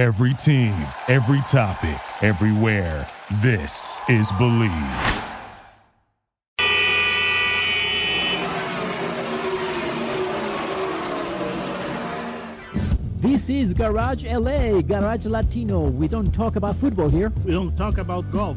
Every team, every topic, everywhere. This is Bleav. This is Garage LA, Garage Latino. We don't talk about football here. We don't talk about golf.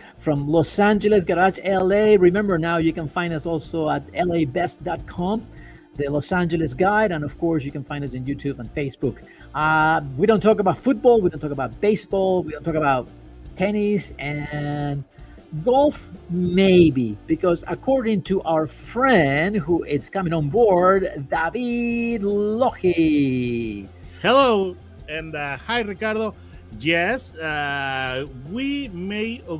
from Los Angeles Garage LA. Remember now, you can find us also at labest.com, the Los Angeles Guide, and of course, you can find us in YouTube and Facebook. Uh, we don't talk about football, we don't talk about baseball, we don't talk about tennis and golf, maybe, because according to our friend who is coming on board, David Lohi. Hello and uh, hi, Ricardo. Yes, uh, we may uh,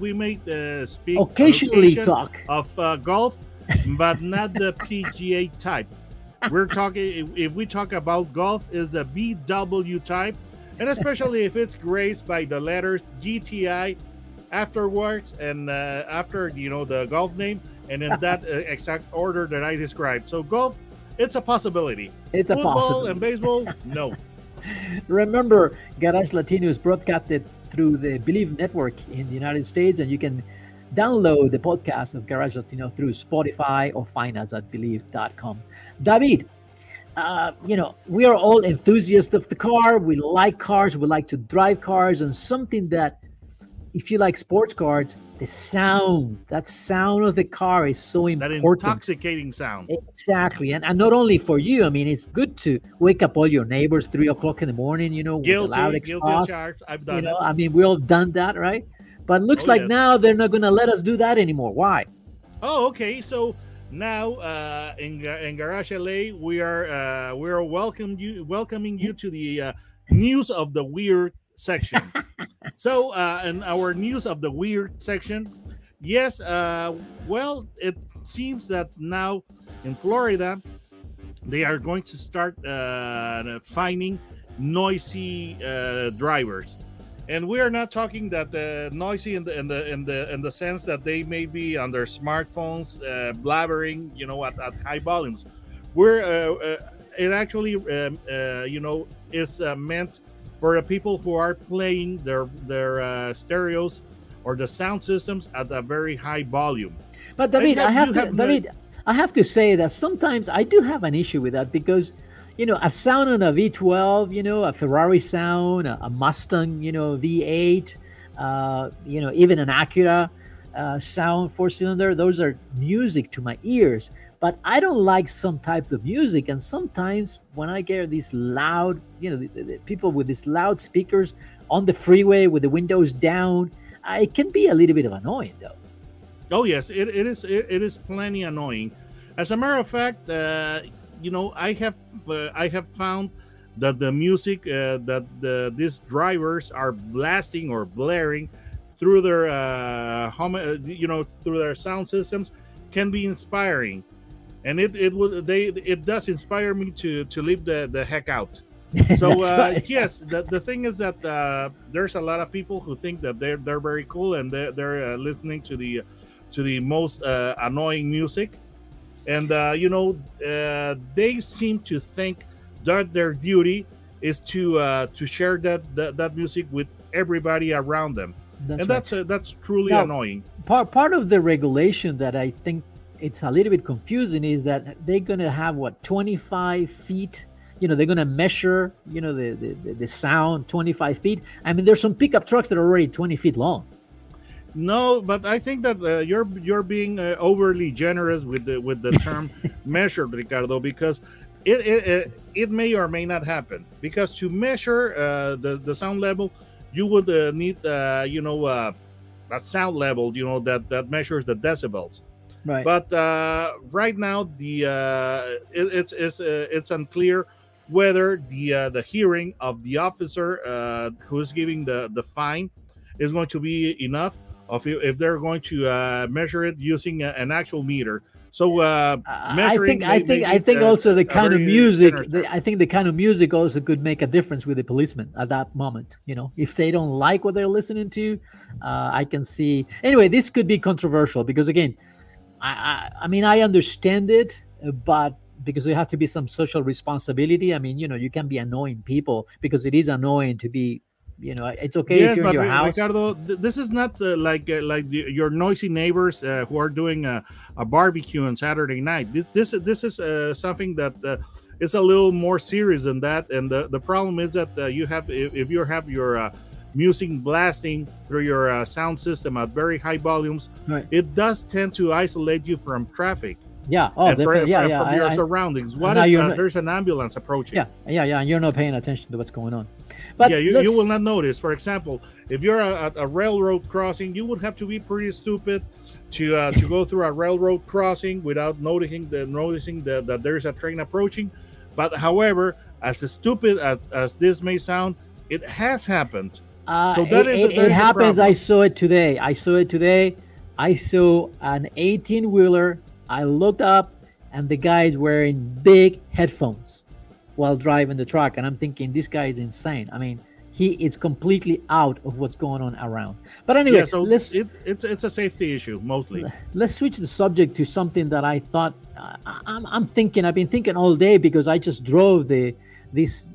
we may uh, speak Occasionally occasion talk. of uh, golf, but not the PGA type. We're talking if we talk about golf is the VW type, and especially if it's graced by the letters GTI afterwards and uh, after you know the golf name and in that uh, exact order that I described. So golf, it's a possibility. It's a Football possibility. and baseball, no. Remember, Garage Latino is broadcasted through the Bleav Network in the United States, and you can download the podcast of Garage Latino through Spotify or find us at bleav.com. David, uh, you know, we are all enthusiasts of the car. We like cars, we like to drive cars, and something that, if you like sports cars, the sound, that sound of the car is so important That intoxicating sound. Exactly, and, and not only for you. I mean, it's good to wake up all your neighbors three o'clock in the morning. You know, with Guilty, the loud exhaust. I've You know, it. I mean, we all done that, right? But looks Oh, like yes. now they're not going to let us do that anymore. Why? Oh, okay. So now uh, in in Garage LA, we are uh, we are welcome you welcoming you to the uh, news of the weird section. so uh, in our news of the weird section, yes, uh, well, it seems that now in Florida they are going to start uh, finding noisy uh, drivers. And we are not talking that uh, noisy in the in the in the in the sense that they may be on their smartphones uh, blabbering, you know, at, at high volumes. We're uh, uh, it actually um, you know is meant for the people who are playing their their uh, stereos or the sound systems at a very high volume. But David, I have to, have David, I have to say that sometimes I do have an issue with that because, you know, a sound on a V12, you know, a Ferrari sound, a, a Mustang, you know, V8, uh, you know, even an Acura uh, sound four cylinder, those are music to my ears. But I don't like some types of music, and sometimes when I get these loud, you know, the, the- the people with these loud speakers on the freeway with the windows down, uh, it can be a little bit of annoying, though. Oh yes, it, it is it, it is plenty annoying. As a matter of fact, uh, you know, I have uh, I have found that the music uh, that the these drivers are blasting or blaring through their uh, home, uh, you know, through their sound systems can be inspiring, and it it would they it does inspire me to to leave the the heck out. So uh, yes, the, the thing is that uh, there's a lot of people who think that they're they're very cool and they're, they're uh, listening to the to the most uh, annoying music, and uh, you know uh, they seem to think that their duty is to uh, to share that, that that music with everybody around them, That's and right. that's uh, that's truly Now- annoying. part part of the regulation that I think it's a little bit confusing is that they're gonna have what 25 feet. You know, they're gonna measure. You know, the the, the- sound 25 feet. I mean, there's some pickup trucks that are already 20 feet long. No, but I think that uh, you're you're being uh, overly generous with the with the term measured, Ricardo, because it, it it it may or may not happen. Because to measure uh, the the sound level, you would uh, need uh, you know uh, a sound level, you know that that measures the decibels. Right. But uh, right now, the uh, it, it's it's uh, it's unclear whether the uh, the hearing of the officer uh, who is giving the the fine is going to be enough of if, they're going to uh, measure it using an actual meter so uh, I think I think I think also the kind of music. The, I think the kind of music also could make a difference with the policeman at that moment. You know, if they don't like what they're listening to, uh, I can see. Anyway, this could be controversial because again, I, I I mean I understand it, but because there have to be some social responsibility. I mean, you know, you can be annoying people because it is annoying to be you know it's okay yes, if you're in your house ricardo this is not uh, like uh, like the, your noisy neighbors uh, who are doing a, a, barbecue on saturday night this this, this is uh, something that uh, is a little more serious than that and the, the problem is that uh, you have if, if, you have your music blasting through your sound system at very high volumes right. it does tend to isolate you from traffic yeah. Oh, for, yeah, yeah. From your I, surroundings. What if uh, there's an ambulance approaching? Yeah, yeah, yeah. And you're not paying attention to what's going on. But yeah, you, you will not notice. For example, if you're at a, railroad crossing, you would have to be pretty stupid to uh, to go through a railroad crossing without noticing the noticing the, that there's a train approaching. But however, as stupid as, as this may sound, it has happened. Uh, so that it, is, it, it happens. I saw it today. I saw it today. I saw an 18 wheeler I looked up and the guy is wearing big headphones while driving the truck. And I'm thinking, this guy is insane. I mean, he is completely out of what's going on around. But anyway, yeah, so let's, it, it's, it's a safety issue mostly. Let's switch the subject to something that I thought uh, I'm, I'm thinking, I've been thinking all day because I just drove the this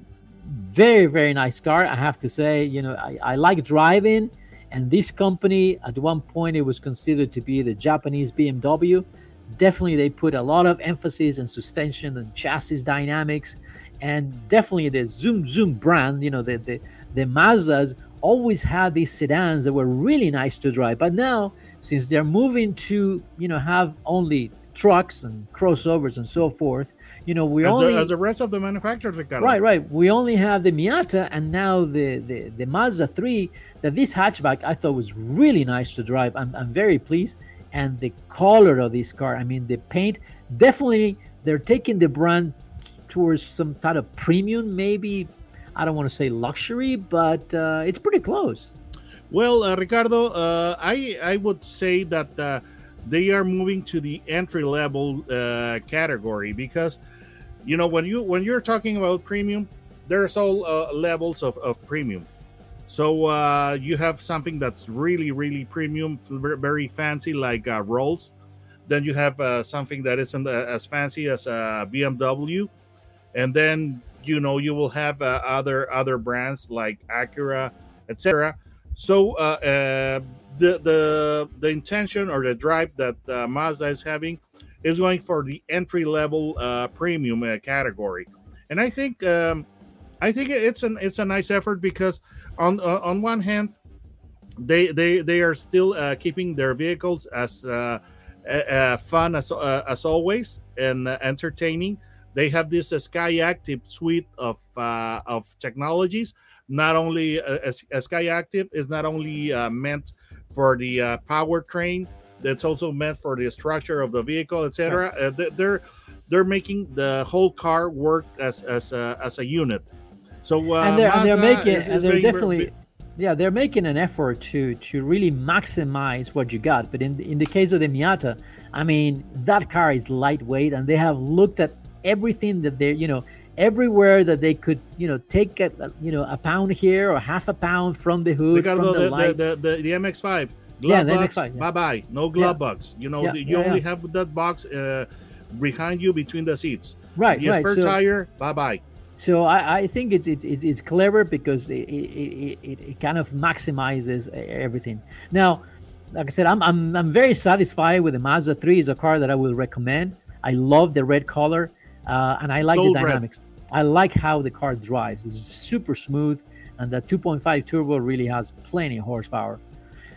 very, very nice car. I have to say, you know, I, I like driving. And this company, at one point, it was considered to be the Japanese BMW definitely they put a lot of emphasis on suspension and chassis dynamics and definitely the zoom zoom brand you know the the, the mazdas always had these sedans that were really nice to drive but now since they're moving to you know have only trucks and crossovers and so forth you know we as only the, as the rest of the manufacturers right right we only have the miata and now the the, the mazda 3 that this hatchback i thought was really nice to drive i'm, I'm very pleased and the color of this car. I mean, the paint definitely they're taking the brand towards some kind of premium, maybe. I don't want to say luxury, but uh, it's pretty close. Well, uh, Ricardo, uh, I I would say that uh, they are moving to the entry level uh, category because you know when you when you're talking about premium, there's all uh, levels of, of premium so uh, you have something that's really, really premium, very fancy, like uh, Rolls. Then you have uh, something that isn't uh, as fancy as a BMW, and then you know you will have uh, other other brands like Acura, etc. So uh, the the the intention or the drive that Mazda is having is going for the entry level premium category, and I think um, I think it's an it's a nice effort because on uh, on one hand, they they they are still uh, keeping their vehicles as uh, uh fun as uh, as always and uh, entertaining. They have this Skyactiv suite of of technologies. Not only Skyactiv is not only meant for the powertrain, That's also meant for the structure of the vehicle, etc. Right. they're they're making the whole car work as as a, as a unit so uh, and they're, and they're making is, is and they're definitely yeah they're making an effort to to really maximize what you got. But in in the case of the Miata, I mean that car is lightweight, and they have looked at everything that they're you know everywhere that they could you know take a you know a pound here or half a pound from the hood from the, the. The, the, the, the MX5 glove yeah, the box, MX5, yeah. bye bye no glove yeah. box you know yeah, you only have that box uh, behind you between the seats right the right spare so, tire bye bye so I, I think it's, it's it's clever because it, it, it, it kind of maximizes everything. Now, like I said, I'm, I'm I'm very satisfied with the Mazda 3. is a car that I will recommend. I love the red color, uh, and I like Soul the dynamics. I like how the car drives. It's super smooth, and the 2.5 turbo really has plenty of horsepower.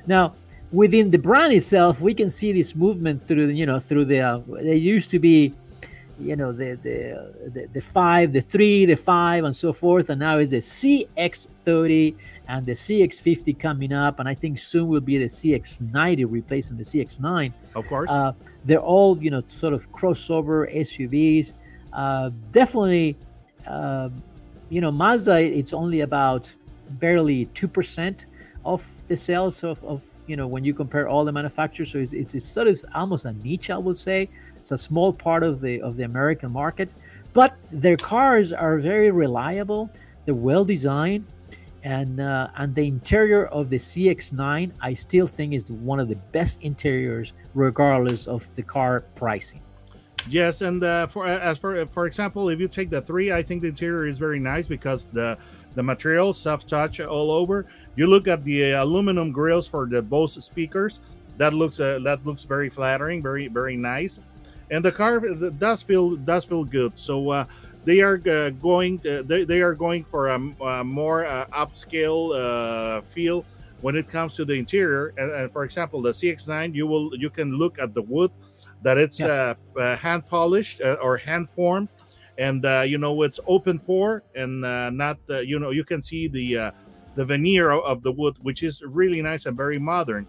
Now, within the brand itself, we can see this movement through the, you know through the. Uh, there used to be you know the, the the the five, the three, the five, and so forth. And now is the CX30 and the CX50 coming up, and I think soon will be the CX90 replacing the CX9. Of course, uh, they're all you know sort of crossover SUVs. Uh, definitely uh, you know, Mazda, it's only about barely 2% of the sales of, of you know when you compare all the manufacturers. So it's, it's, it's sort of almost a niche i would say. It's a small part of the of the american market. But their cars are very reliable they're well designed and uh, and the interior of the cx9 i still think is one of the best interiors regardless of the car pricing yes and uh, for as for for example if you take the three i think the interior is very nice because the the material soft touch all over you look at the uh, aluminum grills for the Bose speakers. That looks uh, that looks very flattering, very very nice, and the car does feel does feel good. So uh, they are uh, going uh, they, they are going for a, a more uh, upscale feel when it comes to the interior. And, and, for example, the CX9, you will you can look at the wood that it's yeah. hand polished or hand formed, and you know it's open pore and not you know you can see the the veneer of the wood, which is really nice and very modern.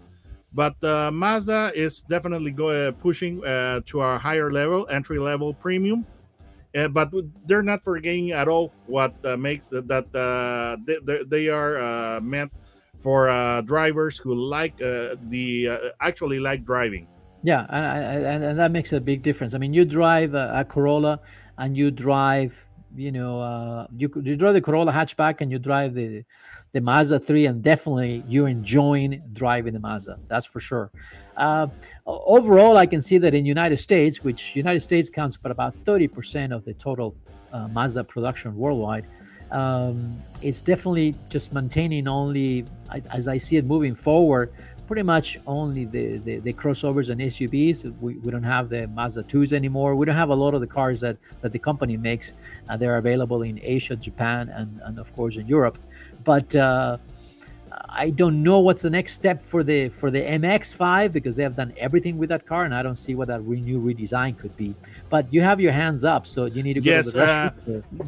But uh, Mazda is definitely go, uh, pushing uh, to a higher level, entry level premium. Uh, but they're not forgetting at all what uh, makes the, that uh, they, they, are meant for drivers who like the actually like driving. Yeah, and, and, and that makes a big difference. I mean, you drive a, a Corolla and you drive, you know, you you drive the Corolla hatchback and you drive the the Mazda 3, and definitely you're enjoying driving the Mazda. That's for sure. Uh, overall, I can see that in United States, which United States counts for about 30% of the total uh, Mazda production worldwide, um, it's definitely just maintaining only, as I see it moving forward, pretty much only the, the, the, crossovers and SUVs. We, we don't have the Mazda 2s anymore. We don't have a lot of the cars that, that the company makes. Uh, they're available in Asia, Japan, and, and of course in Europe but uh, I don't know what's the next step for the for the MX-5 because they have done everything with that car, and I don't see what that re- new redesign could be. But you have your hands up, so you need to go yes, to the uh,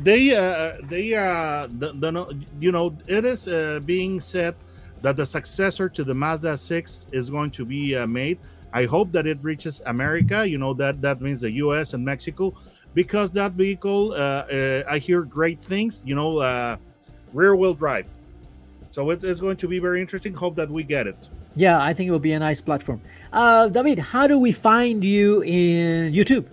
they uh, they uh, the, the, you know it is uh, being said that the successor to the Mazda 6 is going to be uh, made. I hope that it reaches America. You know that that means the U.S. and Mexico, because that vehicle uh, uh, I hear great things. You know uh, rear wheel drive. So it, it's going to be very interesting. Hope that we get it. Yeah, I think it will be a nice platform. Uh, David, how do we find you in YouTube?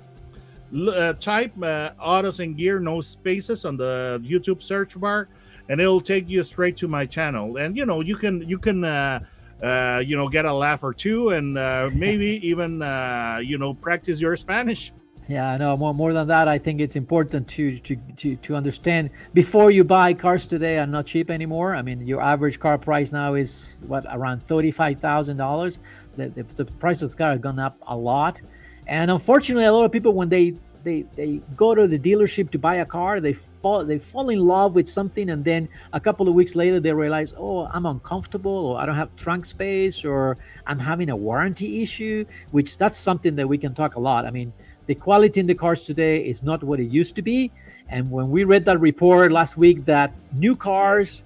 Uh, type uh, Autos and Gear, no spaces on the YouTube search bar, and it'll take you straight to my channel. And you know, you can you can uh, uh, you know get a laugh or two, and uh, maybe even uh, you know practice your Spanish. Yeah, no, more more than that, I think it's important to to to to understand before you buy cars today are not cheap anymore. I mean, your average car price now is what around thirty five thousand dollars. The, the the price of the car has gone up a lot, and unfortunately, a lot of people when they they they go to the dealership to buy a car, they fall they fall in love with something, and then a couple of weeks later they realize, oh, I'm uncomfortable, or I don't have trunk space, or I'm having a warranty issue. Which that's something that we can talk a lot. I mean the quality in the cars today is not what it used to be. And when we read that report last week that new cars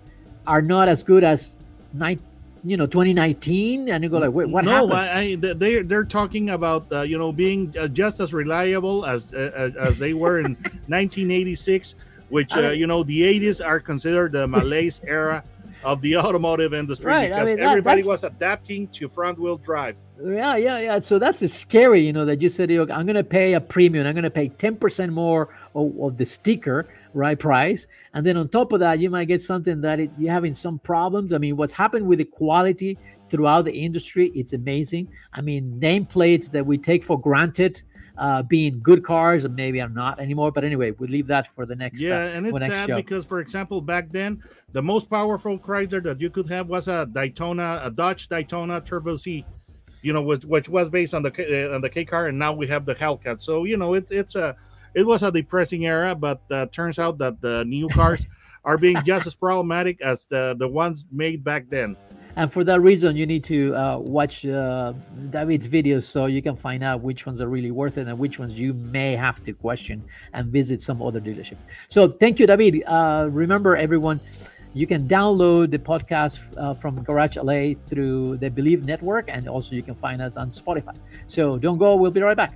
are not as good as night, you know, 2019, and you go like, wait, what no, happened? No, they they're talking about uh, you know being uh, just as reliable as uh, as they were in 1986, which uh, you know the 80s are considered the malaise era of the automotive industry right. because I mean, that, everybody was adapting to front wheel drive. Yeah, yeah, yeah. So that's scary, you know, that you said, I'm going to pay a premium. I'm going to pay 10% more of, of, the sticker, right, price. And then on top of that, you might get something that it, you're having some problems. I mean, what's happened with the quality throughout the industry, it's amazing. I mean, nameplates that we take for granted uh, being good cars, and maybe are not anymore. But anyway, we leave that for the next. Yeah, uh, and it's sad show. because, for example, back then, the most powerful Chrysler that you could have was a Daytona, a Dodge Daytona Turbo Z, you know, which, which was based on the uh, on the K car, and now we have the Hellcat. So you know, it, it's a it was a depressing era, but uh, turns out that the new cars are being just as problematic as the the ones made back then. And for that reason, you need to uh, watch uh, David's videos so you can find out which ones are really worth it and which ones you may have to question and visit some other dealership. So thank you, David. Uh, remember, everyone you can download the podcast uh, from Garage LA through the Bleav Network, and also you can find us on Spotify. So don't go, we'll be right back.